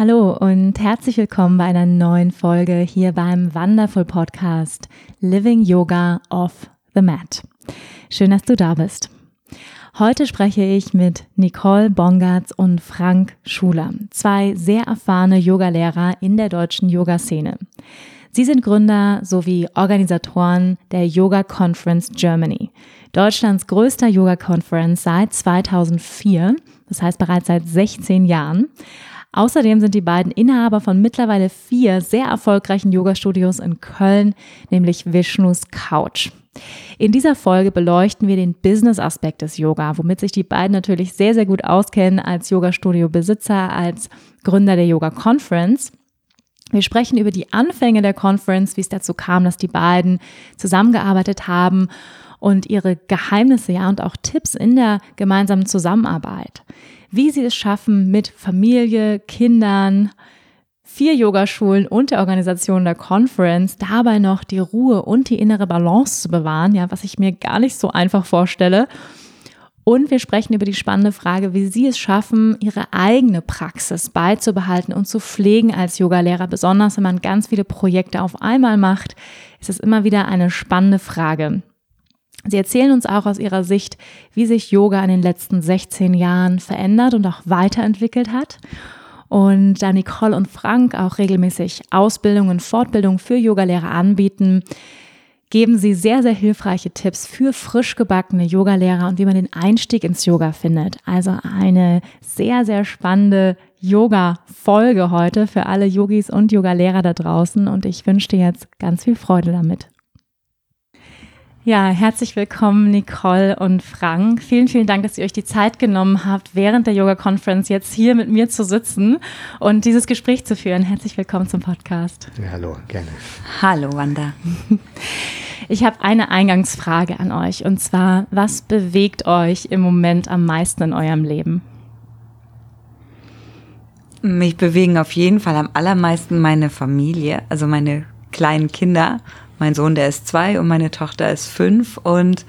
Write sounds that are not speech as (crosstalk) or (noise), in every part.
Hallo und herzlich willkommen bei einer neuen Folge hier beim Wonderful Podcast Living Yoga off the Mat. Schön, dass du da bist. Heute spreche ich mit Nicole Bongartz und Frank Schuler, zwei sehr erfahrene Yogalehrer in der deutschen Yoga-Szene. Sie sind Gründer sowie Organisatoren der Yoga Conference Germany, Deutschlands größter Yoga Conference seit 2004, das heißt bereits seit 16 Jahren. Außerdem sind die beiden Inhaber von mittlerweile vier sehr erfolgreichen Yoga-Studios in Köln, nämlich Vishnus Couch. In dieser Folge beleuchten wir den Business-Aspekt des Yoga, womit sich die beiden natürlich sehr, sehr gut auskennen als Yoga-Studio-Besitzer, als Gründer der Yoga Conference. Wir sprechen über die Anfänge der Conference, wie es dazu kam, dass die beiden zusammengearbeitet haben und ihre Geheimnisse, ja, und auch Tipps in der gemeinsamen Zusammenarbeit wie sie es schaffen, mit Familie, Kindern, vier Yogaschulen und der Organisation der Conference dabei noch die Ruhe und die innere Balance zu bewahren, ja, was ich mir gar nicht so einfach vorstelle. Und wir sprechen über die spannende Frage, wie Sie es schaffen, Ihre eigene Praxis beizubehalten und zu pflegen als Yogalehrer. Besonders wenn man ganz viele Projekte auf einmal macht, ist es immer wieder eine spannende Frage. Sie erzählen uns auch aus ihrer Sicht, wie sich Yoga in den letzten 16 Jahren verändert und auch weiterentwickelt hat. Und da Nicole und Frank auch regelmäßig Ausbildungen und Fortbildungen für Yogalehrer anbieten, geben sie sehr, sehr hilfreiche Tipps für frisch gebackene Yogalehrer und wie man den Einstieg ins Yoga findet. Also eine sehr, sehr spannende Yoga-Folge heute für alle Yogis und Yogalehrer da draußen. Und ich wünsche dir jetzt ganz viel Freude damit. Ja, herzlich willkommen, Nicole und Frank. Vielen, vielen Dank, dass ihr euch die Zeit genommen habt, während der Yoga Conference jetzt hier mit mir zu sitzen und dieses Gespräch zu führen. Herzlich willkommen zum Podcast. Ja, hallo, gerne. Hallo, Wanda. (laughs) Ich habe eine Eingangsfrage an euch und zwar, was bewegt euch im Moment am meisten in eurem Leben? Mich bewegen auf jeden Fall am allermeisten meine Familie, also meine kleinen Kinder mein Sohn, der ist zwei und meine Tochter ist fünf. Und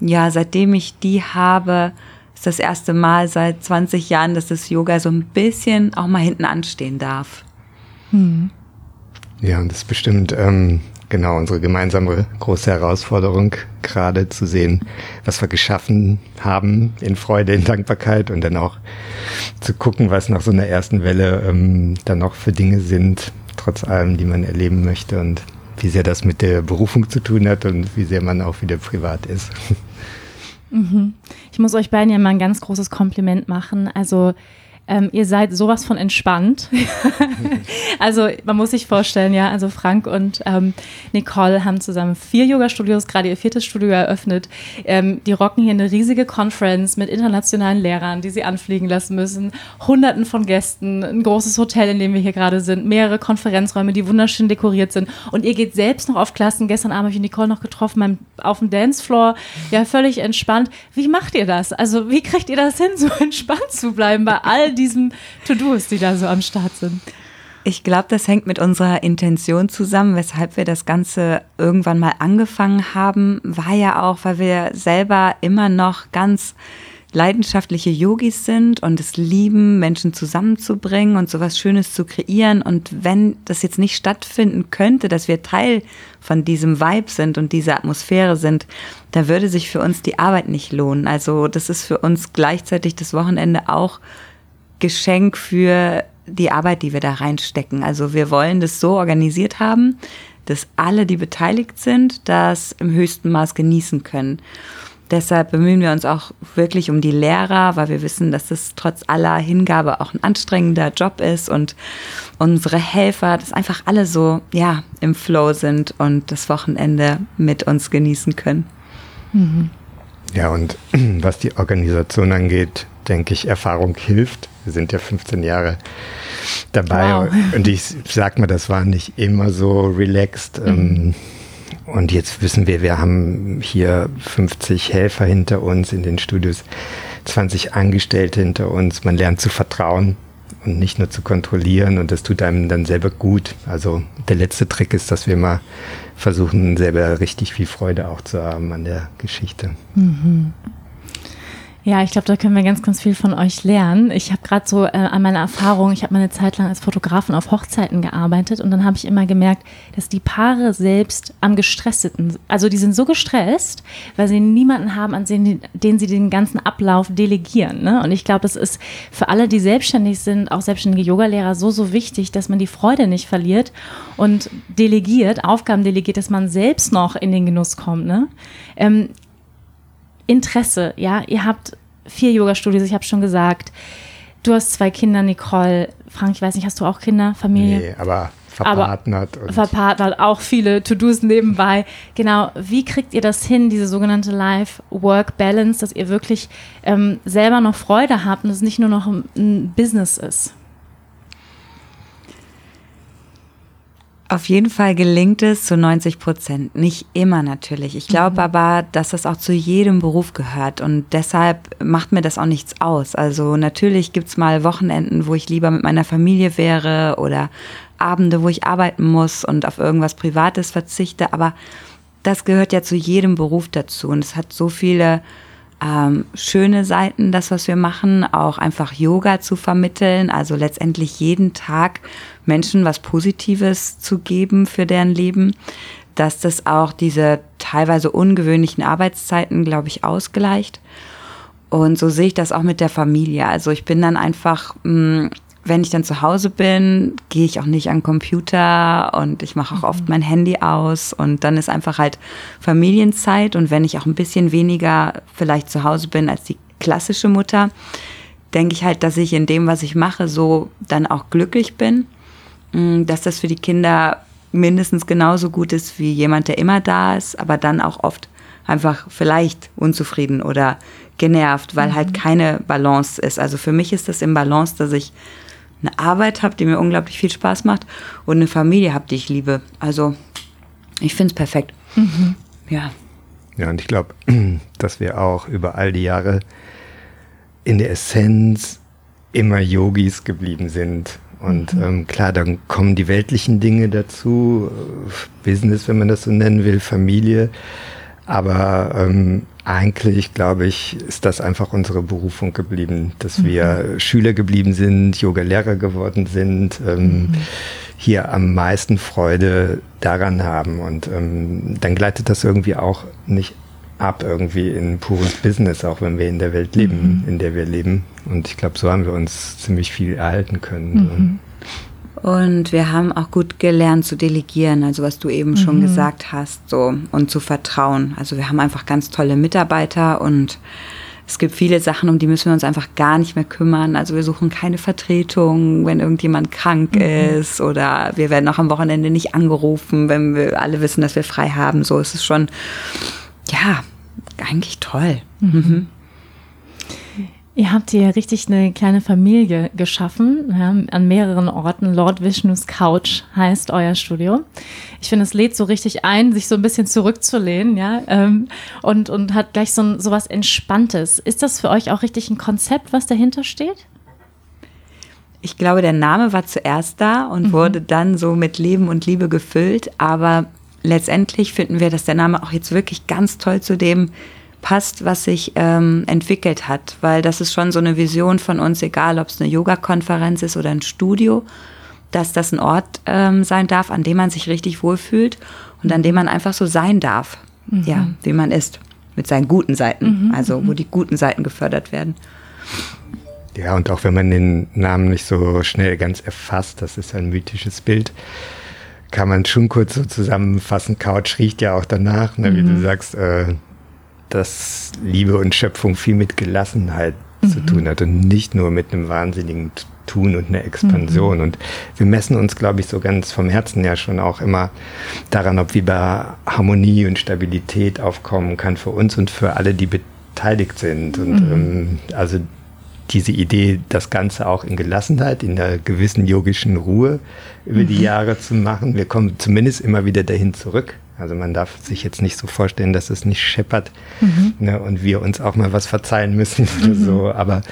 ja, seitdem ich die habe, ist das erste Mal seit 20 Jahren, dass das Yoga so ein bisschen auch mal hinten anstehen darf. Hm. Ja, und das ist bestimmt ähm, genau unsere gemeinsame große Herausforderung, gerade zu sehen, was wir geschaffen haben in Freude, in Dankbarkeit und dann auch zu gucken, was nach so einer ersten Welle ähm, dann noch für Dinge sind, trotz allem, die man erleben möchte und wie sehr das mit der Berufung zu tun hat und wie sehr man auch wieder privat ist. Mhm. Ich muss euch beiden ja mal ein ganz großes Kompliment machen. Also ähm, ihr seid sowas von entspannt. (laughs) also man muss sich vorstellen, ja, also Frank und ähm, Nicole haben zusammen vier Yoga-Studios, gerade ihr viertes Studio eröffnet. Ähm, die rocken hier eine riesige Conference mit internationalen Lehrern, die sie anfliegen lassen müssen, hunderten von Gästen, ein großes Hotel, in dem wir hier gerade sind, mehrere Konferenzräume, die wunderschön dekoriert sind. Und ihr geht selbst noch auf Klassen. Gestern Abend habe ich Nicole noch getroffen auf dem Dancefloor, ja, völlig entspannt. Wie macht ihr das? Also wie kriegt ihr das hin, so (laughs) entspannt zu bleiben bei all diesen To-Dos, die da so am Start sind? Ich glaube, das hängt mit unserer Intention zusammen, weshalb wir das Ganze irgendwann mal angefangen haben, war ja auch, weil wir selber immer noch ganz leidenschaftliche Yogis sind und es lieben, Menschen zusammenzubringen und sowas Schönes zu kreieren. Und wenn das jetzt nicht stattfinden könnte, dass wir Teil von diesem Vibe sind und dieser Atmosphäre sind, da würde sich für uns die Arbeit nicht lohnen. Also das ist für uns gleichzeitig das Wochenende auch Geschenk für die Arbeit, die wir da reinstecken. Also wir wollen das so organisiert haben, dass alle, die beteiligt sind, das im höchsten Maß genießen können. Deshalb bemühen wir uns auch wirklich um die Lehrer, weil wir wissen, dass es trotz aller Hingabe auch ein anstrengender Job ist und unsere Helfer, dass einfach alle so, ja, im Flow sind und das Wochenende mit uns genießen können. Mhm. Ja, und (clears throat) was die Organisation angeht, denke ich, Erfahrung hilft. Wir sind ja 15 Jahre dabei wow. und ich sag mal, das war nicht immer so relaxed. Mhm. Ähm, und jetzt wissen wir, wir haben hier 50 Helfer hinter uns in den Studios, 20 Angestellte hinter uns. Man lernt zu vertrauen und nicht nur zu kontrollieren und das tut einem dann selber gut. Also der letzte Trick ist, dass wir mal versuchen, selber richtig viel Freude auch zu haben an der Geschichte. Mhm. Ja, ich glaube, da können wir ganz, ganz viel von euch lernen. Ich habe gerade so äh, an meiner Erfahrung, ich habe meine Zeit lang als Fotografin auf Hochzeiten gearbeitet und dann habe ich immer gemerkt, dass die Paare selbst am gestressten, also die sind so gestresst, weil sie niemanden haben, an den, den sie den ganzen Ablauf delegieren. Ne? Und ich glaube, es ist für alle, die selbstständig sind, auch selbstständige Yogalehrer, so, so wichtig, dass man die Freude nicht verliert und delegiert, Aufgaben delegiert, dass man selbst noch in den Genuss kommt. Ne? Ähm, Interesse, ja, ihr habt vier Yoga-Studios, ich habe schon gesagt. Du hast zwei Kinder, Nicole. Frank, ich weiß nicht, hast du auch Kinder, Familie? Nee, aber verpartnert. Aber verpartnert, auch viele To-Dos nebenbei. Genau, wie kriegt ihr das hin, diese sogenannte Life-Work-Balance, dass ihr wirklich ähm, selber noch Freude habt und es nicht nur noch ein, ein Business ist? Auf jeden Fall gelingt es zu 90 Prozent. Nicht immer natürlich. Ich glaube mhm. aber, dass das auch zu jedem Beruf gehört und deshalb macht mir das auch nichts aus. Also natürlich gibt's mal Wochenenden, wo ich lieber mit meiner Familie wäre oder Abende, wo ich arbeiten muss und auf irgendwas Privates verzichte. Aber das gehört ja zu jedem Beruf dazu und es hat so viele ähm, schöne Seiten, das, was wir machen, auch einfach Yoga zu vermitteln, also letztendlich jeden Tag Menschen was Positives zu geben für deren Leben, dass das auch diese teilweise ungewöhnlichen Arbeitszeiten, glaube ich, ausgleicht. Und so sehe ich das auch mit der Familie. Also ich bin dann einfach mh, mm, wenn ich dann zu Hause bin, gehe ich auch nicht an den Computer und ich mache auch oft mhm. mein Handy aus und dann ist einfach halt Familienzeit und wenn ich auch ein bisschen weniger vielleicht zu Hause bin als die klassische Mutter, denke ich halt, dass ich in dem, was ich mache, so dann auch glücklich bin, mm, dass das für die Kinder mindestens genauso gut ist wie jemand, der immer da ist, aber dann auch oft einfach vielleicht unzufrieden oder genervt, weil halt mhm. halt keine Balance ist. Also für mich ist das im Balance, dass ich eine Arbeit habe, die mir unglaublich viel Spaß macht und eine Familie habe, die ich liebe. Also ich finde es perfekt. Mhm. Ja. Ja, und ich glaube, (clears throat) dass wir auch über all die Jahre in der Essenz immer Yogis geblieben sind. Und mhm. ähm, klar, dann kommen die weltlichen Dinge dazu, Business, wenn man das so nennen will, Familie. Aber ähm, eigentlich, glaube ich, ist das einfach unsere Berufung geblieben, dass mhm. wir Schüler geblieben sind, Yoga-Lehrer geworden sind, ähm, mhm. hier am meisten Freude daran haben. Und ähm, dann gleitet das irgendwie auch nicht ab irgendwie in pures Business, auch wenn wir in der Welt leben, mhm. in der wir leben. Und ich glaube, so haben wir uns ziemlich viel erhalten können. Mhm. Und wir haben auch gut gelernt zu delegieren, also was du eben mhm. schon gesagt hast, so und zu vertrauen. Also wir haben einfach ganz tolle Mitarbeiter und es gibt viele Sachen, um die müssen wir uns einfach gar nicht mehr kümmern. Also wir suchen keine Vertretung, wenn irgendjemand krank mhm. ist oder wir werden auch am Wochenende nicht angerufen, wenn wir alle wissen, dass wir frei haben. So ist es schon, ja, eigentlich toll. Mhm. Ihr habt hier richtig eine kleine Familie geschaffen, ja, an mehreren Orten. Lord Vishnus Couch heißt euer Studio. Ich finde, es lädt so richtig ein, sich so ein bisschen zurückzulehnen, ja, ähm, und, und hat gleich so, so was Entspanntes. Ist das für euch auch richtig ein Konzept, was dahinter steht? Ich glaube, der Name war zuerst da und mhm. wurde dann so mit Leben und Liebe gefüllt, aber letztendlich finden wir, dass der Name auch jetzt wirklich ganz toll zu dem passt, was sich ähm, entwickelt hat, weil das ist schon so eine Vision von uns, egal ob es eine Yoga-Konferenz ist oder ein Studio, dass das ein Ort ähm, sein darf, an dem man sich richtig wohlfühlt und an dem man einfach so sein darf, mhm. ja, wie man ist, mit seinen guten Seiten, mhm. also wo mhm. die guten Seiten gefördert werden. Ja, und auch wenn man den Namen nicht so schnell ganz erfasst, das ist ein mythisches Bild, kann man schon kurz so zusammenfassen. Couch riecht ja auch danach, ne, wie du mhm. sagst, äh, dass Liebe und Schöpfung viel mit Gelassenheit mhm. zu tun hat und nicht nur mit einem wahnsinnigen Tun und einer Expansion. Mhm. Und wir messen uns, glaube ich, so ganz vom Herzen ja schon auch immer daran, ob wie bei Harmonie und Stabilität aufkommen kann für uns und für alle, die beteiligt sind. Und mhm. ähm, also diese Idee, das Ganze auch in Gelassenheit, in einer gewissen yogischen Ruhe über mhm. die Jahre zu machen. Wir kommen zumindest immer wieder dahin zurück. Also man darf sich jetzt nicht so vorstellen, dass es nicht scheppert mhm. ne, und wir uns auch mal was verzeihen müssen oder mhm. so. Aber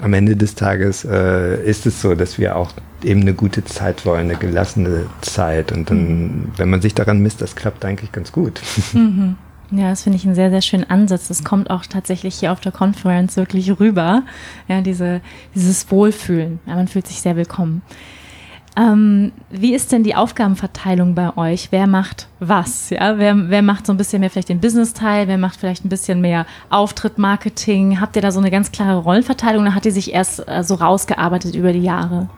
am Ende des Tages äh, ist es so, dass wir auch eben eine gute Zeit wollen, eine gelassene Zeit. Und dann, mhm. wenn man sich daran misst, das klappt eigentlich ganz gut. (laughs) Mhm. Ja, das finde ich einen sehr, sehr schönen Ansatz. Das kommt auch tatsächlich hier auf der Conference wirklich rüber. Ja, diese, dieses Wohlfühlen. Ja, man fühlt sich sehr willkommen. Ähm, wie ist denn die Aufgabenverteilung bei euch? Wer macht was? Ja? Wer, wer macht so ein bisschen mehr vielleicht den Business-Teil? Wer macht vielleicht ein bisschen mehr Auftritt, Marketing? Habt ihr da so eine ganz klare Rollenverteilung oder hat die sich erst äh, so rausgearbeitet über die Jahre?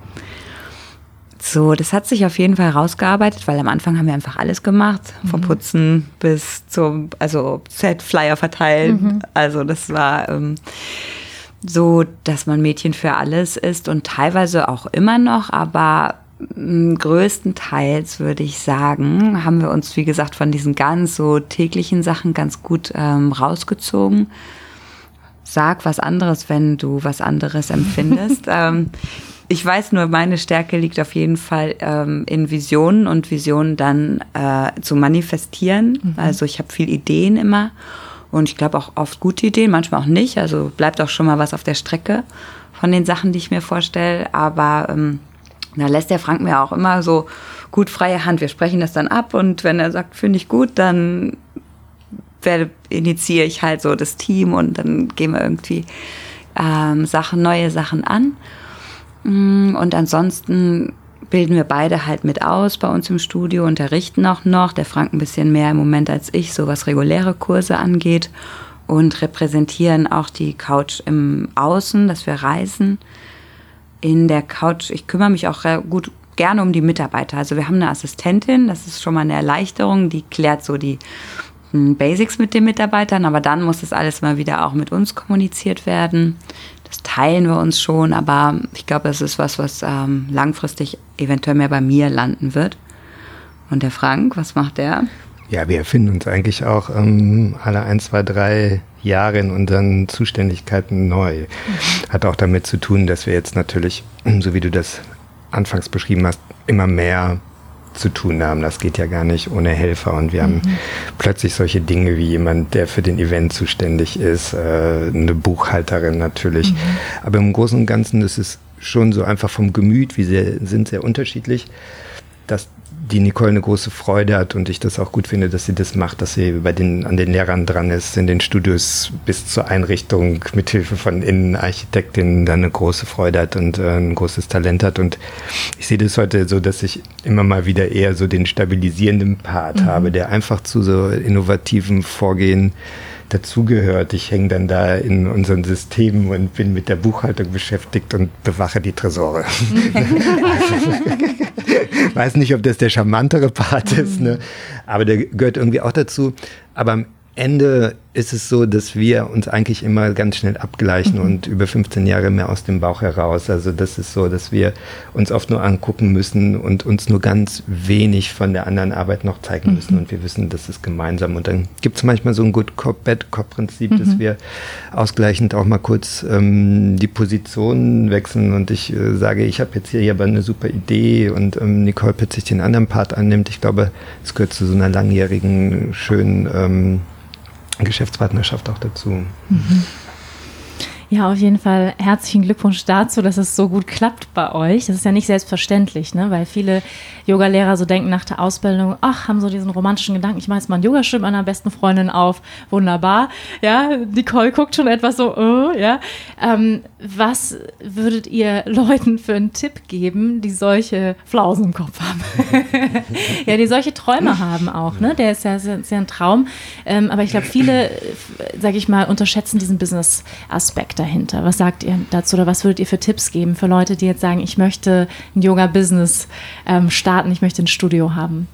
So, das hat sich auf jeden Fall rausgearbeitet, weil am Anfang haben wir einfach alles gemacht, vom mhm. Putzen bis zum, also Set-Flyer verteilen. Mhm. Also das war ähm, so, dass man Mädchen für alles ist und teilweise auch immer noch, aber größtenteils würde ich sagen, haben wir uns, wie gesagt, von diesen ganz so täglichen Sachen ganz gut ähm, rausgezogen. Sag was anderes, wenn du was anderes empfindest. (laughs) ähm, ich weiß nur, meine Stärke liegt auf jeden Fall ähm, in Visionen und Visionen dann äh, zu manifestieren. Mhm. Also ich habe viel Ideen immer und ich glaube auch oft gute Ideen, manchmal auch nicht. Also bleibt auch schon mal was auf der Strecke von den Sachen, die ich mir vorstelle. Aber ähm, da lässt der Frank mir auch immer so gut freie Hand. Wir sprechen das dann ab und wenn er sagt, finde ich gut, dann initiiere ich halt so das Team und dann gehen wir irgendwie ähm, Sachen, neue Sachen an. Mm, und ansonsten bilden wir beide halt mit aus bei uns im Studio, unterrichten auch noch. Der Frank ein bisschen mehr im Moment als ich, so was reguläre Kurse angeht und repräsentieren auch die Couch im Außen, dass wir reisen in der Couch. Ich kümmere mich auch gut gerne um die Mitarbeiter. Also wir haben eine Assistentin, das ist schon mal eine Erleichterung, die klärt so die hm, Basics mit den Mitarbeitern, aber dann muss das alles mal wieder auch mit uns kommuniziert werden. Das teilen wir uns schon, aber ich glaube, das ist was, was ähm, langfristig eventuell mehr bei mir landen wird. Und der Frank, was macht der? Ja, wir erfinden uns eigentlich auch ähm, alle ein, zwei, drei Jahre in unseren Zuständigkeiten neu. Mhm. Hat auch damit zu tun, dass wir jetzt natürlich, (clears throat) so wie du das anfangs beschrieben hast, immer mehr zu tun haben. Das geht ja gar nicht ohne Helfer. Und wir mhm. haben plötzlich solche Dinge wie jemand, der für den Event zuständig ist, äh, eine Buchhalterin natürlich. Mhm. Aber im Großen und Ganzen ist es schon so einfach vom Gemüt, wie sie sind sehr unterschiedlich, dass die Nicole eine große Freude hat und ich das auch gut finde, dass sie das macht, dass sie bei den, an den Lehrern dran ist, in den Studios bis zur Einrichtung mit Hilfe von Innenarchitektinnen da eine große Freude hat und äh, ein großes Talent hat. Und ich sehe das heute so, dass ich immer mal wieder eher so den stabilisierenden Part mhm. habe, der einfach zu so innovativen Vorgehen dazugehört. Ich hänge dann da in unseren Systemen und bin mit der Buchhaltung beschäftigt und bewache die Tresore. (laughs) (laughs) (laughs) (laughs) Weiß nicht, ob das der charmantere Part ist, ne? aber der gehört irgendwie auch dazu. Aber am Ende ist es so, dass wir uns eigentlich immer ganz schnell abgleichen mhm. und über 15 Jahre mehr aus dem Bauch heraus. Also das ist so, dass wir uns oft nur angucken müssen und uns nur ganz wenig von der anderen Arbeit noch zeigen müssen. Mhm. Und wir wissen, das ist gemeinsam. Und dann gibt es manchmal so ein Good Cop, Bad Cop Prinzip, mhm. dass wir ausgleichend auch mal kurz ähm, die Positionen wechseln. Und ich äh, sage, ich habe jetzt hier aber eine super Idee und ähm, Nicole plötzlich den anderen Part annimmt. Ich glaube, es gehört zu so einer langjährigen, schönen ähm, Geschäftspartnerschaft auch dazu. Mhm. Ja, auf jeden Fall herzlichen Glückwunsch dazu, dass es so gut klappt bei euch. Das ist ja nicht selbstverständlich, ne? weil viele Yogalehrer so denken nach der Ausbildung, ach, haben so diesen romantischen Gedanken, ich mache jetzt mal ein Yoga meiner besten Freundin auf, wunderbar. Ja, Nicole guckt schon etwas so, oh, ja. Ähm, was würdet ihr Leuten für einen Tipp geben, die solche Flausen im Kopf haben? (laughs) ja, die solche Träume haben auch, ne? Der ist ja, ist ja ein Traum. Ähm, aber ich glaube, viele, sage ich mal, unterschätzen diesen Business-Aspekt dahinter? Was sagt ihr dazu oder was würdet ihr für Tipps geben für Leute, die jetzt sagen, ich möchte ein Yoga-Business ähm, starten, ich möchte ein Studio haben?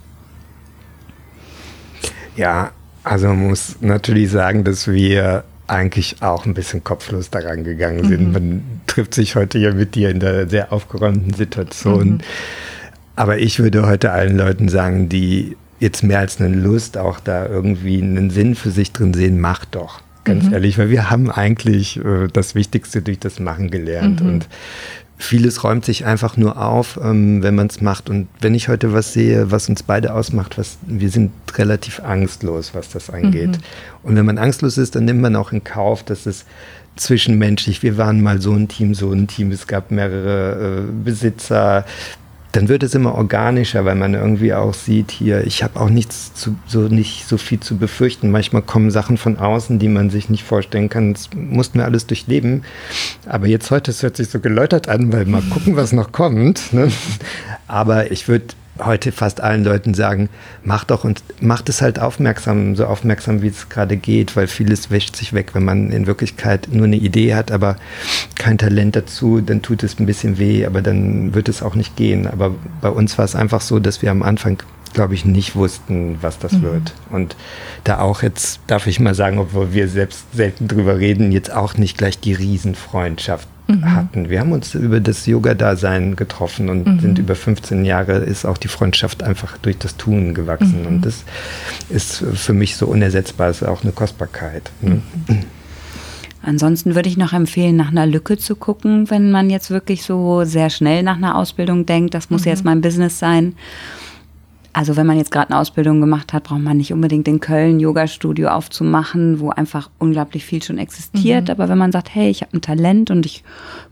Ja, also man muss natürlich sagen, dass wir eigentlich auch ein bisschen kopflos daran gegangen sind. Mhm. Man trifft sich heute ja mit dir in der sehr aufgeräumten Situation. Mhm. Aber ich würde heute allen Leuten sagen, die jetzt mehr als eine Lust auch da irgendwie einen Sinn für sich drin sehen, macht doch. Ganz mhm. ehrlich, weil wir haben eigentlich äh, das Wichtigste durch das Machen gelernt. Mhm. Und vieles räumt sich einfach nur auf, ähm, wenn man es macht. Und wenn ich heute was sehe, was uns beide ausmacht, was, wir sind relativ angstlos, was das angeht. Mhm. Und wenn man angstlos ist, dann nimmt man auch in Kauf, dass es zwischenmenschlich, wir waren mal so ein Team, so ein Team, es gab mehrere äh, Besitzer, dann wird es immer organischer, weil man irgendwie auch sieht, hier, ich habe auch nichts zu, so nicht so viel zu befürchten. Manchmal kommen Sachen von außen, die man sich nicht vorstellen kann. Das mussten wir alles durchleben. Aber jetzt heute, es hört sich so geläutert an, weil mal gucken, was noch kommt. Ne? Aber ich würde heute fast allen Leuten sagen, macht doch und macht es halt aufmerksam, so aufmerksam, wie es gerade geht, weil vieles wäscht sich weg, wenn man in Wirklichkeit nur eine Idee hat, aber kein Talent dazu, dann tut es ein bisschen weh, aber dann wird es auch nicht gehen. Aber bei uns war es einfach so, dass wir am Anfang glaube ich, nicht wussten, was das mhm. wird. Und da auch jetzt, darf ich mal sagen, obwohl wir selbst selten drüber reden, jetzt auch nicht gleich die Riesenfreundschaft mhm. hatten. Wir haben uns über das Yoga-Dasein getroffen und mhm. sind über 15 Jahre, ist auch die Freundschaft einfach durch das Tun gewachsen. Mhm. Und das ist für mich so unersetzbar, ist auch eine Kostbarkeit. Ne? Mhm. Ansonsten würde ich noch empfehlen, nach einer Lücke zu gucken, wenn man jetzt wirklich so sehr schnell nach einer Ausbildung denkt, das muss mhm. jetzt mein Business sein also wenn man jetzt gerade eine Ausbildung gemacht hat, braucht man nicht unbedingt in Köln Yoga-Studio aufzumachen, wo einfach unglaublich viel schon existiert. Mhm. Aber wenn man sagt, hey, ich habe ein Talent und ich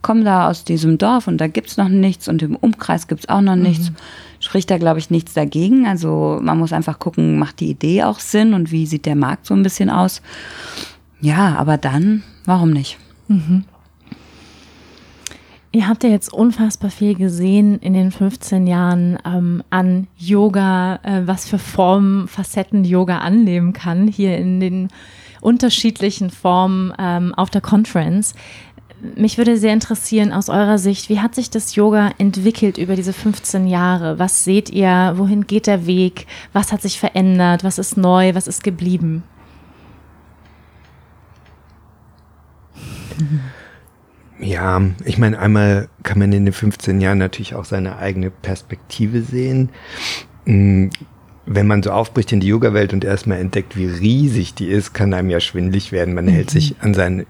komme da aus diesem Dorf und da gibt's noch nichts und im Umkreis gibt's auch noch mhm. nichts, spricht da, glaube ich, nichts dagegen. Also man muss einfach gucken, macht die Idee auch Sinn und wie sieht der Markt so ein bisschen aus. Ja, aber dann, warum nicht? Mhm. Ihr habt ja jetzt unfassbar viel gesehen in den 15 Jahren ähm, an Yoga, äh, was für Formen, Facetten Yoga annehmen kann, hier in den unterschiedlichen Formen ähm, auf der Conference. Mich würde sehr interessieren aus eurer Sicht, wie hat sich das Yoga entwickelt über diese 15 Jahre? Was seht ihr? Wohin geht der Weg? Was hat sich verändert? Was ist neu? Was ist geblieben? (laughs) Ja, ich meine, einmal kann man in den 15 Jahren natürlich auch seine eigene Perspektive sehen. Mm, wenn man so aufbricht in die Yoga-Welt und erstmal entdeckt, wie riesig die ist, kann einem ja schwindlig werden. Man mhm. hält sich an seinen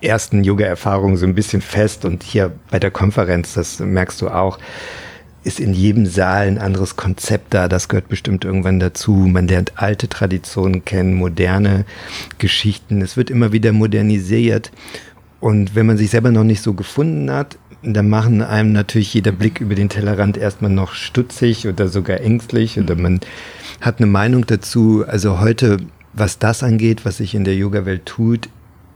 ersten Yoga-Erfahrungen so ein bisschen fest und hier bei der Konferenz, das merkst du auch, ist in jedem Saal ein anderes Konzept da. Das gehört bestimmt irgendwann dazu. Man lernt alte Traditionen kennen, moderne Geschichten. Es wird immer wieder modernisiert. Und wenn man sich selber noch nicht so gefunden hat, dann machen einem natürlich jeder Blick über den Tellerrand erstmal noch stutzig oder sogar ängstlich oder man hat eine Meinung dazu. Also heute, was das angeht, was sich in der Yoga-Welt tut,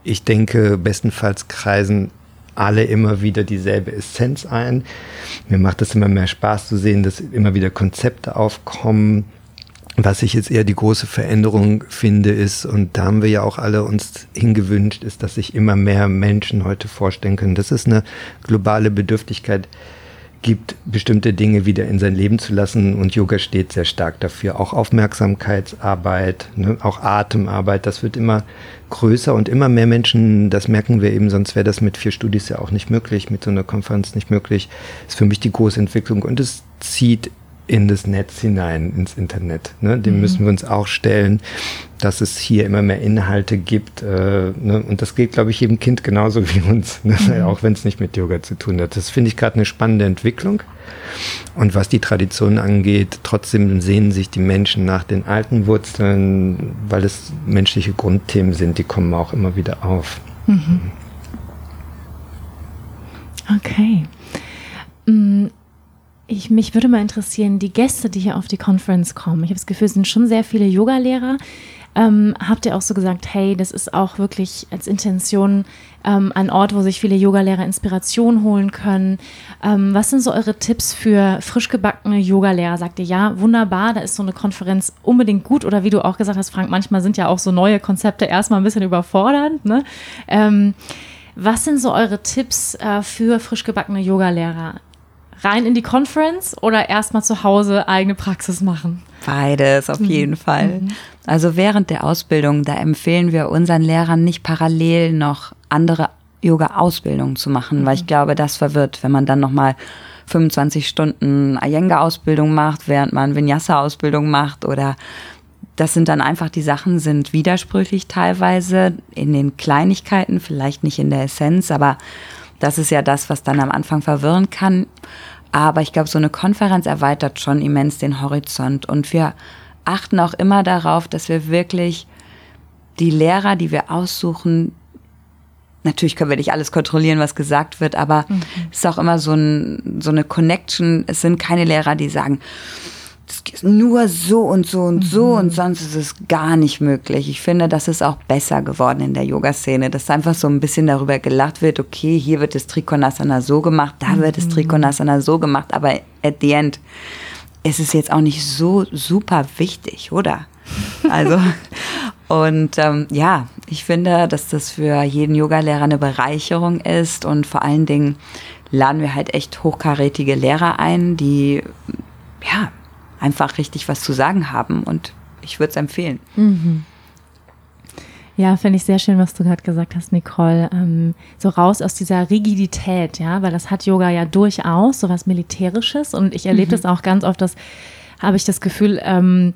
ich denke, bestenfalls kreisen alle immer wieder dieselbe Essenz ein. Mir macht es immer mehr Spaß zu sehen, dass immer wieder Konzepte aufkommen, was ich jetzt eher die große Veränderung finde, ist, und da haben wir ja auch alle uns hingewünscht, ist, dass sich immer mehr Menschen heute vorstellen können, dass es eine globale Bedürftigkeit gibt, bestimmte Dinge wieder in sein Leben zu lassen. Und Yoga steht sehr stark dafür. Auch Aufmerksamkeitsarbeit, ne, auch Atemarbeit, das wird immer größer und immer mehr Menschen, das merken wir eben, sonst wäre das mit vier Studis ja auch nicht möglich, mit so einer Konferenz nicht möglich. ist für mich die große Entwicklung und es zieht in das Netz hinein, ins Internet. Ne? Dem mhm. müssen wir uns auch stellen, dass es hier immer mehr Inhalte gibt. Äh, ne? Und das geht, glaube ich, jedem Kind genauso (laughs) wie uns, ne? mhm. auch wenn es nicht mit Yoga zu tun hat. Das finde ich gerade eine spannende Entwicklung. Und was die Tradition angeht, trotzdem sehnen sich die Menschen nach den alten Wurzeln, weil es menschliche Grundthemen sind, die kommen auch immer wieder auf. Mhm. Okay. Ich, mich würde mal interessieren, die Gäste, die hier auf die Conference kommen. Ich habe das Gefühl, es sind schon sehr viele Yogalehrer. Ähm, habt ihr auch so gesagt, hey, das ist auch wirklich als Intention ähm, ein Ort, wo sich viele Yogalehrer Inspiration holen können? Ähm, was sind so eure Tipps für frisch gebackene Yogalehrer? Sagt ihr, ja, wunderbar, da ist so eine Konferenz unbedingt gut oder wie du auch gesagt hast, Frank, manchmal sind ja auch so neue Konzepte erstmal ein bisschen überfordernd. Ne? Ähm, was sind so eure Tipps äh, für frisch gebackene Yogalehrer? Rein in die Conference oder erstmal zu Hause eigene Praxis machen? Beides, auf mhm. jeden Fall. Mhm. Also während der Ausbildung, da empfehlen wir unseren Lehrern nicht parallel noch andere Yoga-Ausbildungen zu machen, weil ich mhm. glaube, das verwirrt, wenn man dann nochmal 25 Stunden Iyengar-Ausbildung macht, während man Vinyasa-Ausbildung macht oder das sind dann einfach, die Sachen sind widersprüchlich teilweise in den Kleinigkeiten, vielleicht nicht in der Essenz, aber das ist ja das, was dann am Anfang verwirren kann. Aber ich glaube, so eine Konferenz erweitert schon immens den Horizont und wir achten auch immer darauf, dass wir wirklich die Lehrer, die wir aussuchen, natürlich können wir nicht alles kontrollieren, was gesagt wird, aber mhm. es ist auch immer so, ein, so eine Connection. Es sind keine Lehrer, die sagen, ist nur so und so und so mhm. und sonst ist es gar nicht möglich. Ich finde, das ist auch besser geworden in der Yoga-Szene, dass einfach so ein bisschen darüber gelacht wird, okay, hier wird das Trikonasana so gemacht, da mhm. wird das mhm. Trikonasana so gemacht, aber at the end ist es jetzt auch nicht so super wichtig, oder? (laughs) Also, und ähm, ja, ich finde, dass das für jeden Yogalehrer eine Bereicherung ist und vor allen Dingen laden wir halt echt hochkarätige Lehrer ein, die ja einfach richtig was zu sagen haben und ich würde es empfehlen. Mhm. Ja, finde ich sehr schön, was du gerade gesagt hast, Nicole. Ähm, so raus aus dieser Rigidität, ja, weil das hat Yoga ja durchaus so was Militärisches und ich erlebe mhm. das auch ganz oft, dass habe ich das Gefühl, ähm,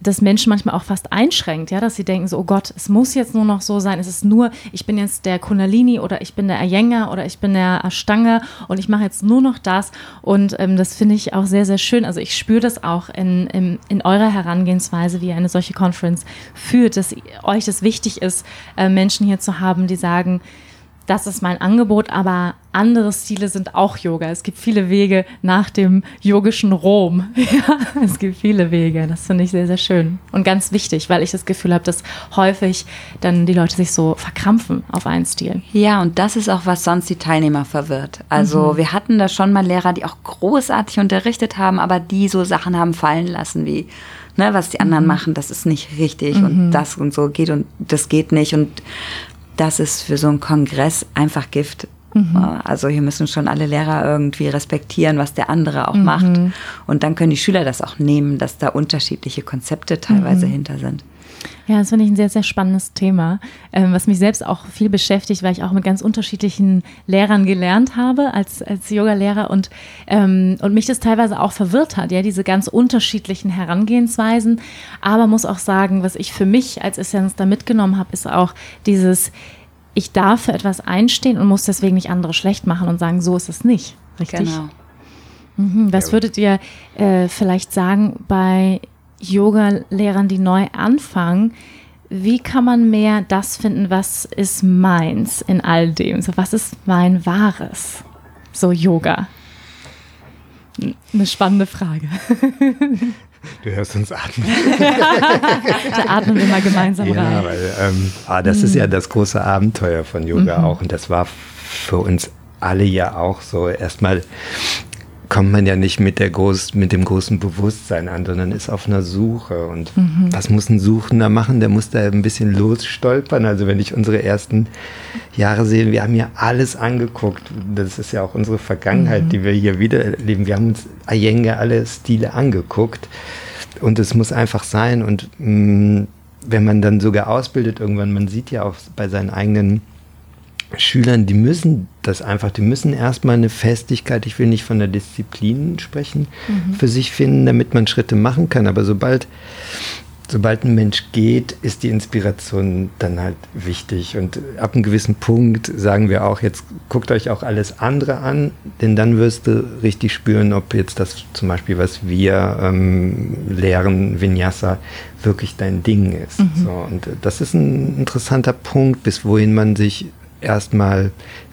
das Menschen manchmal auch fast einschränkt, ja, dass sie denken so, oh Gott, es muss jetzt nur noch so sein, es ist nur, ich bin jetzt der Kundalini oder ich bin der Ayenga oder ich bin der Ashtanga und ich mache jetzt nur noch das und ähm, das finde ich auch sehr, sehr schön. Also ich spüre das auch in, in, in eurer Herangehensweise, wie ihr eine solche Conference führt, dass euch das wichtig ist, äh, Menschen hier zu haben, die sagen, das ist mein Angebot, aber andere Stile sind auch Yoga. Es gibt viele Wege nach dem yogischen Rom. (laughs) Ja, es gibt viele Wege. Das finde ich sehr, sehr schön und ganz wichtig, weil ich das Gefühl habe, dass häufig dann die Leute sich so verkrampfen auf einen Stil. Ja, und das ist auch, was sonst die Teilnehmer verwirrt. Also mhm. wir hatten da schon mal Lehrer, die auch großartig unterrichtet haben, aber die so Sachen haben fallen lassen wie Ne, was die anderen mhm. machen, das ist nicht richtig mhm. und das und so geht und das geht nicht. Und das ist für so einen Kongress einfach Gift. Mhm. Also hier müssen schon alle Lehrer irgendwie respektieren, was der andere auch mhm. macht. Und dann können die Schüler das auch nehmen, dass da unterschiedliche Konzepte teilweise mhm. hinter sind. Ja, das finde ich ein sehr, sehr spannendes Thema, ähm, was mich selbst auch viel beschäftigt, weil ich auch mit ganz unterschiedlichen Lehrern gelernt habe als, als Yoga-Lehrer und, ähm, und mich das teilweise auch verwirrt hat, ja, diese ganz unterschiedlichen Herangehensweisen. Aber muss auch sagen, was ich für mich als Essenz da mitgenommen habe, ist auch dieses, ich darf für etwas einstehen und muss deswegen nicht andere schlecht machen und sagen, so ist es nicht. Richtig? Genau. Mhm. Was würdet ihr äh, vielleicht sagen bei Yoga-Lehrern, die neu anfangen, wie kann man mehr das finden, was ist meins in all dem? So, was ist mein Wahres? So Yoga. Eine spannende Frage. (laughs) Du hörst uns atmen. da atmen wir mal gemeinsam ja, rein. Weil, ähm, ah, das ist ja mhm. das große Abenteuer von Yoga mhm. auch. Und das war für uns alle ja auch so. Erstmal kommt man ja nicht mit, der groß, mit dem großen Bewusstsein an, sondern ist auf einer Suche. Und mhm. was muss ein Suchender machen? Der muss da ein bisschen losstolpern. Also wenn ich unsere ersten Jahre sehe, wir haben ja alles angeguckt. Das ist ja auch unsere Vergangenheit, mhm. die wir hier wieder erleben. Wir haben uns Ayenge alle Stile angeguckt. Und es muss einfach sein. Und mh, mm, wenn man dann sogar ausbildet irgendwann, man sieht ja auch bei seinen eigenen Schülern, die müssen das einfach, die müssen erstmal eine Festigkeit, ich will nicht von der Disziplin sprechen, mhm. für sich finden, damit man Schritte machen kann. Aber sobald, sobald ein Mensch geht, ist die Inspiration dann halt wichtig. Und ab einem gewissen Punkt sagen wir auch, jetzt guckt euch auch alles andere an, denn dann wirst du richtig spüren, ob jetzt das zum Beispiel, was wir ähm, lehren, Vinyasa, wirklich dein Ding ist. Mhm. So, und das ist ein interessanter Punkt, bis wohin man sich erstmal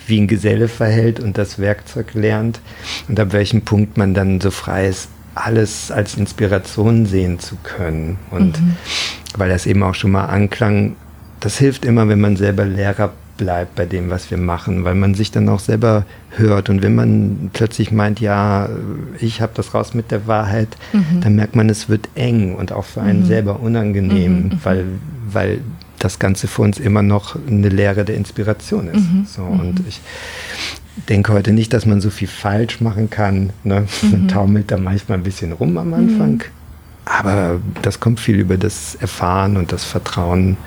wie ein Geselle verhält und das Werkzeug lernt und ab welchem Punkt man dann so frei ist, alles als Inspiration sehen zu können. Und mhm. weil das eben auch schon mal anklang, das hilft immer, wenn man selber Lehrer bleibt bei dem, was wir machen, weil man sich dann auch selber hört. Und wenn man plötzlich meint, ja, ich habe das raus mit der Wahrheit, mhm. dann merkt man, es wird eng und auch für einen mhm. selber unangenehm, mhm. weil, weil das Ganze für uns immer noch eine Lehre der Inspiration ist. Mhm. So, und mhm. ich denke heute nicht, dass man so viel falsch machen kann. Ne? Man mhm. taumelt da manchmal ein bisschen rum am Anfang. Mhm. Aber das kommt viel über das Erfahren und das Vertrauen,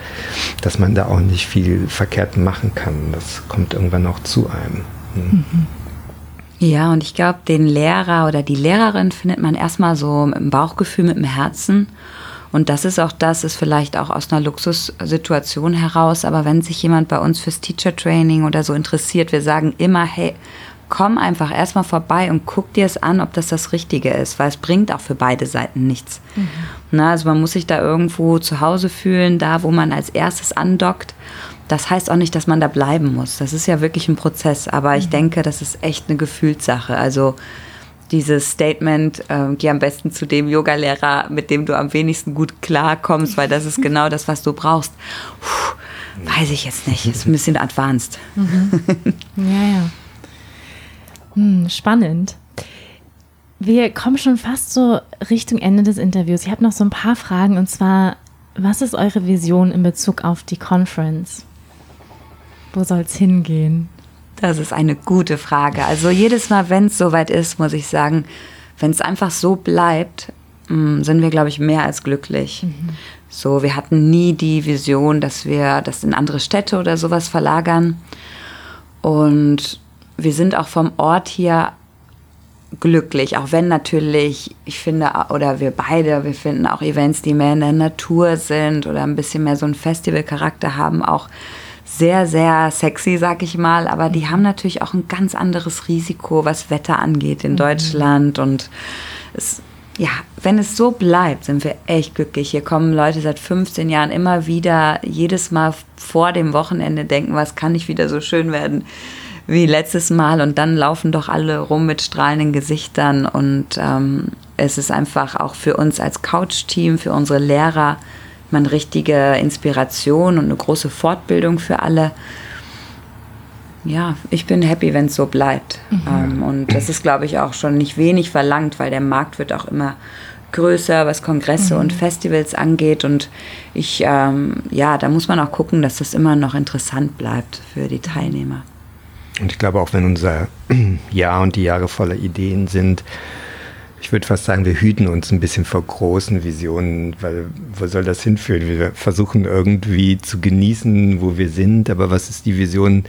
dass man da auch nicht viel verkehrt machen kann. Das kommt irgendwann auch zu einem. Mhm. Ja, und ich glaube, den Lehrer oder die Lehrerin findet man erstmal so im Bauchgefühl, mit dem Herzen. Und das ist auch das, ist vielleicht auch aus einer Luxussituation heraus. Aber wenn sich jemand bei uns fürs Teacher Training oder so interessiert, wir sagen immer, hey, komm einfach erstmal vorbei und guck dir es an, ob das das Richtige ist, weil es bringt auch für beide Seiten nichts. Mhm. Na, also man muss sich da irgendwo zu Hause fühlen, da wo man als erstes andockt. Das heißt auch nicht, dass man da bleiben muss. Das ist ja wirklich ein Prozess. Aber ich mhm. denke, das ist echt eine Gefühlssache. Also dieses Statement, äh, geh am besten zu dem Yogalehrer, mit dem du am wenigsten gut klarkommst, weil das ist genau das, was du brauchst. Puh, weiß ich jetzt nicht. Ist ein bisschen advanced. Mhm. Ja, ja. Hm, spannend. Wir kommen schon fast so Richtung Ende des Interviews. Ich habe noch so ein paar Fragen und zwar, was ist eure Vision in Bezug auf die Conference? Wo soll es hingehen? Das ist eine gute Frage. Also jedes Mal, wenn es soweit ist, muss ich sagen, wenn es einfach so bleibt, mm, sind wir, glaube ich, mehr als glücklich. Mhm. So, wir hatten nie die Vision, dass wir das in andere Städte oder sowas verlagern. Und wir sind auch vom Ort hier glücklich, auch wenn natürlich, ich finde, oder wir beide, wir finden auch Events, die mehr in der Natur sind oder ein bisschen mehr so einen Festivalcharakter haben, auch sehr, sehr sexy, sag ich mal, aber die haben natürlich auch ein ganz anderes Risiko, was Wetter angeht in mhm. Deutschland und es, ja, wenn es so bleibt, sind wir echt glücklich. Hier kommen Leute seit 15 Jahren immer wieder, jedes Mal vor dem Wochenende denken, was kann nicht wieder so schön werden wie letztes Mal und dann laufen doch alle rum mit strahlenden Gesichtern und ähm, es ist einfach auch für uns als Couch-Team, für unsere Lehrer, eine richtige Inspiration und eine große Fortbildung für alle. Ja, ich bin happy, wenn es so bleibt. Mhm. Ähm, und das ist, glaube ich, auch schon nicht wenig verlangt, weil der Markt wird auch immer größer, was Kongresse mhm. und Festivals angeht. Und ich, ähm, ja, da muss man auch gucken, dass das immer noch interessant bleibt für die Teilnehmer. Und ich glaube, auch wenn unser (clears throat) Jahr und die Jahre voller Ideen sind, ich würde fast sagen, wir hüten uns ein bisschen vor großen Visionen, weil wo soll das hinführen? Wir versuchen irgendwie zu genießen, wo wir sind, aber was ist die Vision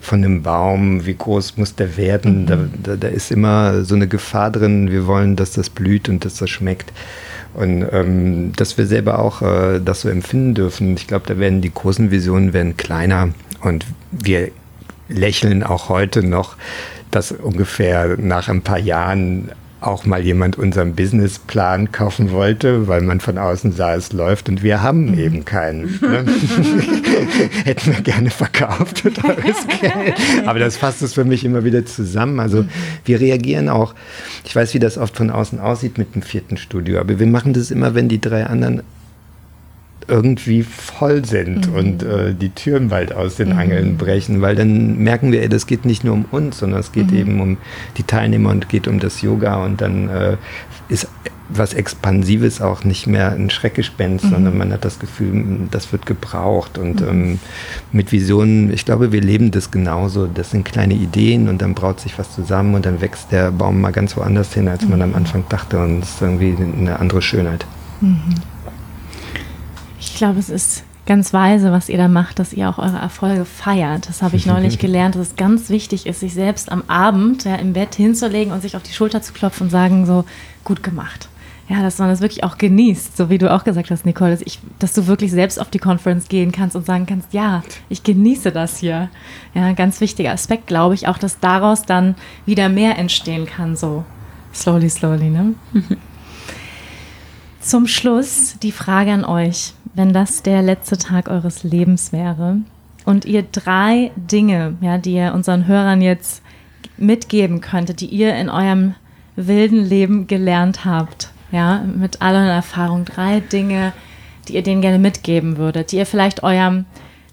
von einem Baum? Wie groß muss der werden? Mhm. Da, da, da, ist immer so eine Gefahr drin. Wir wollen, dass das blüht und dass das schmeckt. Und ähm, dass wir selber auch äh, das so empfinden dürfen. Ich glaube, da werden die großen Visionen werden kleiner und wir lächeln auch heute noch, dass ungefähr nach ein paar Jahren auch mal jemand unseren Businessplan kaufen wollte, weil man von außen sah, es läuft und wir haben mhm. eben keinen. Ne? (laughs) Hätten wir gerne verkauft. (laughs) Aber das fasst es für mich immer wieder zusammen. Also mhm. wir reagieren auch, ich weiß, wie das oft von außen aussieht mit dem vierten Studio, aber wir machen das immer, wenn die drei anderen irgendwie voll sind mhm. und äh, die Türen bald aus den mhm. Angeln brechen, weil dann merken wir, ey, das geht nicht nur um uns, sondern es geht mhm. eben um die Teilnehmer und geht um das Yoga und dann äh, ist was Expansives auch nicht mehr ein Schreckgespenst, mhm. sondern man hat das Gefühl, das wird gebraucht und mhm. ähm, mit Visionen, ich glaube, wir leben das genauso. Das sind kleine Ideen und dann braut sich was zusammen und dann wächst der Baum mal ganz woanders hin, als man am mhm. Anfang dachte und es ist irgendwie eine andere Schönheit. Ich glaube, es ist ganz weise, was ihr da macht, dass ihr auch eure Erfolge feiert. Das habe ich (laughs) neulich gelernt, dass es ganz wichtig ist, sich selbst am Abend ja, im Bett hinzulegen und sich auf die Schulter zu klopfen und sagen so, gut gemacht. Ja, dass man das wirklich auch genießt, so wie du auch gesagt hast, Nicole, dass, ich, dass du wirklich selbst auf die Conference gehen kannst und sagen kannst, ja, ich genieße das hier. Ja, ganz wichtiger Aspekt, glaube ich, auch, dass daraus dann wieder mehr entstehen kann, so slowly, slowly, ne? (laughs) Zum Schluss die Frage an euch wenn das der letzte Tag eures Lebens wäre und ihr drei Dinge, ja, die ihr unseren Hörern jetzt mitgeben könntet, die ihr in eurem wilden Leben gelernt habt, ja, mit all euren Erfahrungen, drei Dinge, die ihr denen gerne mitgeben würdet, die ihr vielleicht eurem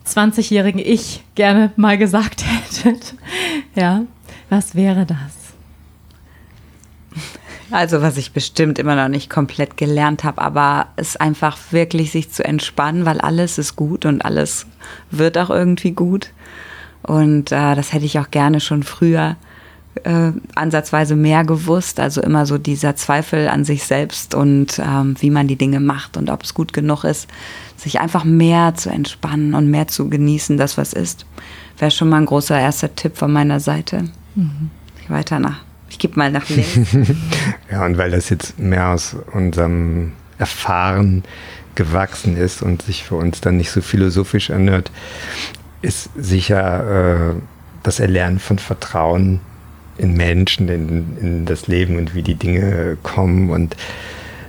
20-jährigen Ich gerne mal gesagt (laughs) hättet, ja, was wäre das? Also was ich bestimmt immer noch nicht komplett gelernt habe, aber es einfach wirklich sich zu entspannen, weil alles ist gut und alles wird auch irgendwie gut. Und äh, das hätte ich auch gerne schon früher äh, ansatzweise mehr gewusst. Also immer so dieser Zweifel an sich selbst und ähm, wie man die Dinge macht und ob es gut genug ist, sich einfach mehr zu entspannen und mehr zu genießen, das was ist. Wäre schon mal ein großer erster Tipp von meiner Seite. Mhm. Weiter nach ich gebe mal nach links. (laughs) ja, und weil das jetzt mehr aus unserem erfahren gewachsen ist und sich für uns dann nicht so philosophisch anhört, ist sicher äh, das Erlernen von Vertrauen in Menschen, in, in das Leben und wie die Dinge kommen und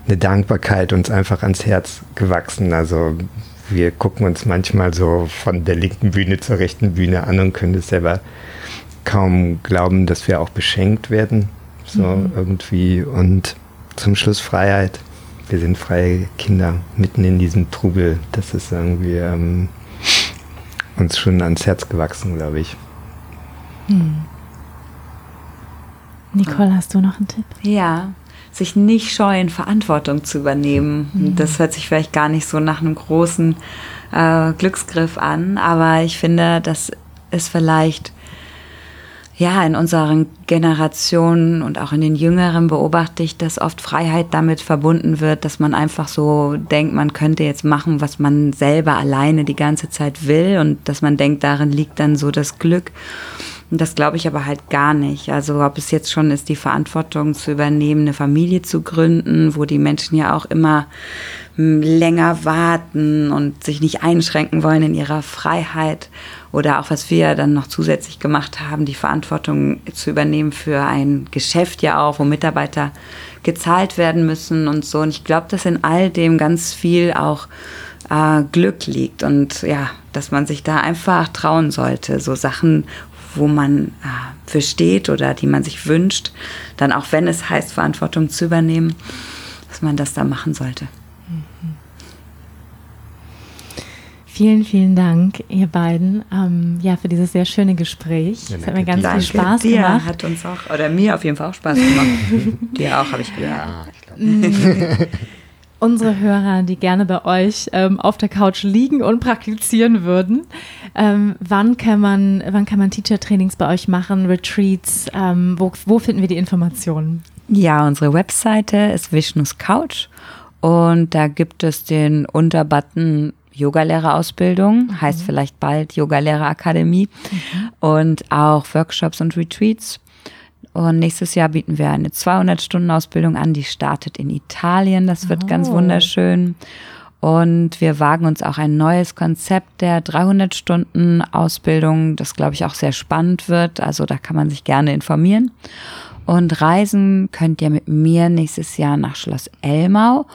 eine Dankbarkeit uns einfach ans Herz gewachsen. Also wir gucken uns manchmal so von der linken Bühne zur rechten Bühne an und können es selber kaum glauben, dass wir auch beschenkt werden. So mhm. irgendwie. Und zum Schluss Freiheit. Wir sind freie Kinder mitten in diesem Trubel. Das ist irgendwie ähm, uns schon ans Herz gewachsen, glaube ich. Mhm. Nicole, hast du noch einen Tipp? Ja, sich nicht scheuen, Verantwortung zu übernehmen. Mhm. Das hört sich vielleicht gar nicht so nach einem großen äh, Glücksgriff an, aber ich finde, das ist vielleicht ja, in unseren Generationen und auch in den Jüngeren beobachte ich, dass oft Freiheit damit verbunden wird, dass man einfach so denkt, man könnte jetzt machen, was man selber alleine die ganze Zeit will und dass man denkt, darin liegt dann so das Glück. Und das glaube ich aber halt gar nicht. Also ob es jetzt schon ist, die Verantwortung zu übernehmen, eine Familie zu gründen, wo die Menschen ja auch immer hm, länger warten und sich nicht einschränken wollen in ihrer Freiheit. Oder auch was wir dann noch zusätzlich gemacht haben, die Verantwortung zu übernehmen für ein Geschäft ja auch, wo Mitarbeiter gezahlt werden müssen und so. Und ich glaube, dass in all dem ganz viel auch äh, Glück liegt und ja, dass man sich da einfach trauen sollte, so Sachen wo man äh, für steht oder die man sich wünscht, dann auch wenn es heißt, Verantwortung zu übernehmen, dass man das da machen sollte. Vielen, vielen Dank, ihr beiden, ähm, ja, für dieses sehr schöne Gespräch. Ja, es hat mir ganz viel Spaß dir gemacht. Hat uns auch, oder mir auf jeden Fall auch Spaß gemacht. (laughs) dir auch, habe ich gehört. Ja, ich (laughs) unsere Hörer, die gerne bei euch ähm, auf der Couch liegen und praktizieren würden. Ähm, wann, kann man, wann kann man Teacher-Trainings bei euch machen, Retreats? Ähm, wo, wo finden wir die Informationen? Ja, unsere Webseite ist Vishnus Couch und da gibt es den Unterbutton Yogalehrerausbildung, mhm. heißt vielleicht bald Yogalehreraakademie mhm. und auch Workshops und Retreats. Und nächstes Jahr bieten wir eine 200-Stunden-Ausbildung an, die startet in Italien. Das wird oh. ganz wunderschön. Und wir wagen uns auch ein neues Konzept der 300-Stunden-Ausbildung, das, glaube ich, auch sehr spannend wird. Also da kann man sich gerne informieren. Und reisen könnt ihr mit mir nächstes Jahr nach Schloss Elmau.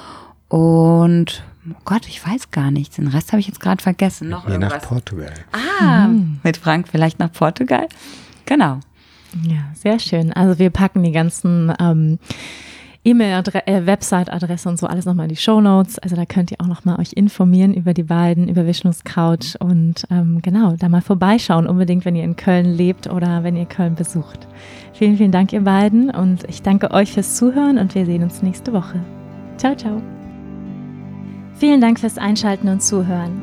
Und oh Gott, ich weiß gar nichts. Den Rest habe ich jetzt gerade vergessen. Noch irgendwas. nach Portugal. Ah, mhm. mit Frank vielleicht nach Portugal. Genau. Ja, sehr schön. Also wir packen die ganzen ähm, E-Mail, äh, Website-Adresse und so alles nochmal in die Show Notes. Also da könnt ihr auch nochmal euch informieren über die beiden, über Vishnus Couch und ähm, genau, da mal vorbeischauen, unbedingt, wenn ihr in Köln lebt oder wenn ihr Köln besucht. Vielen, vielen Dank, ihr beiden und ich danke euch fürs Zuhören und wir sehen uns nächste Woche. Ciao, ciao. Vielen Dank fürs Einschalten und Zuhören.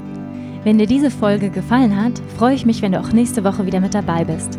Wenn dir diese Folge gefallen hat, freue ich mich, wenn du auch nächste Woche wieder mit dabei bist.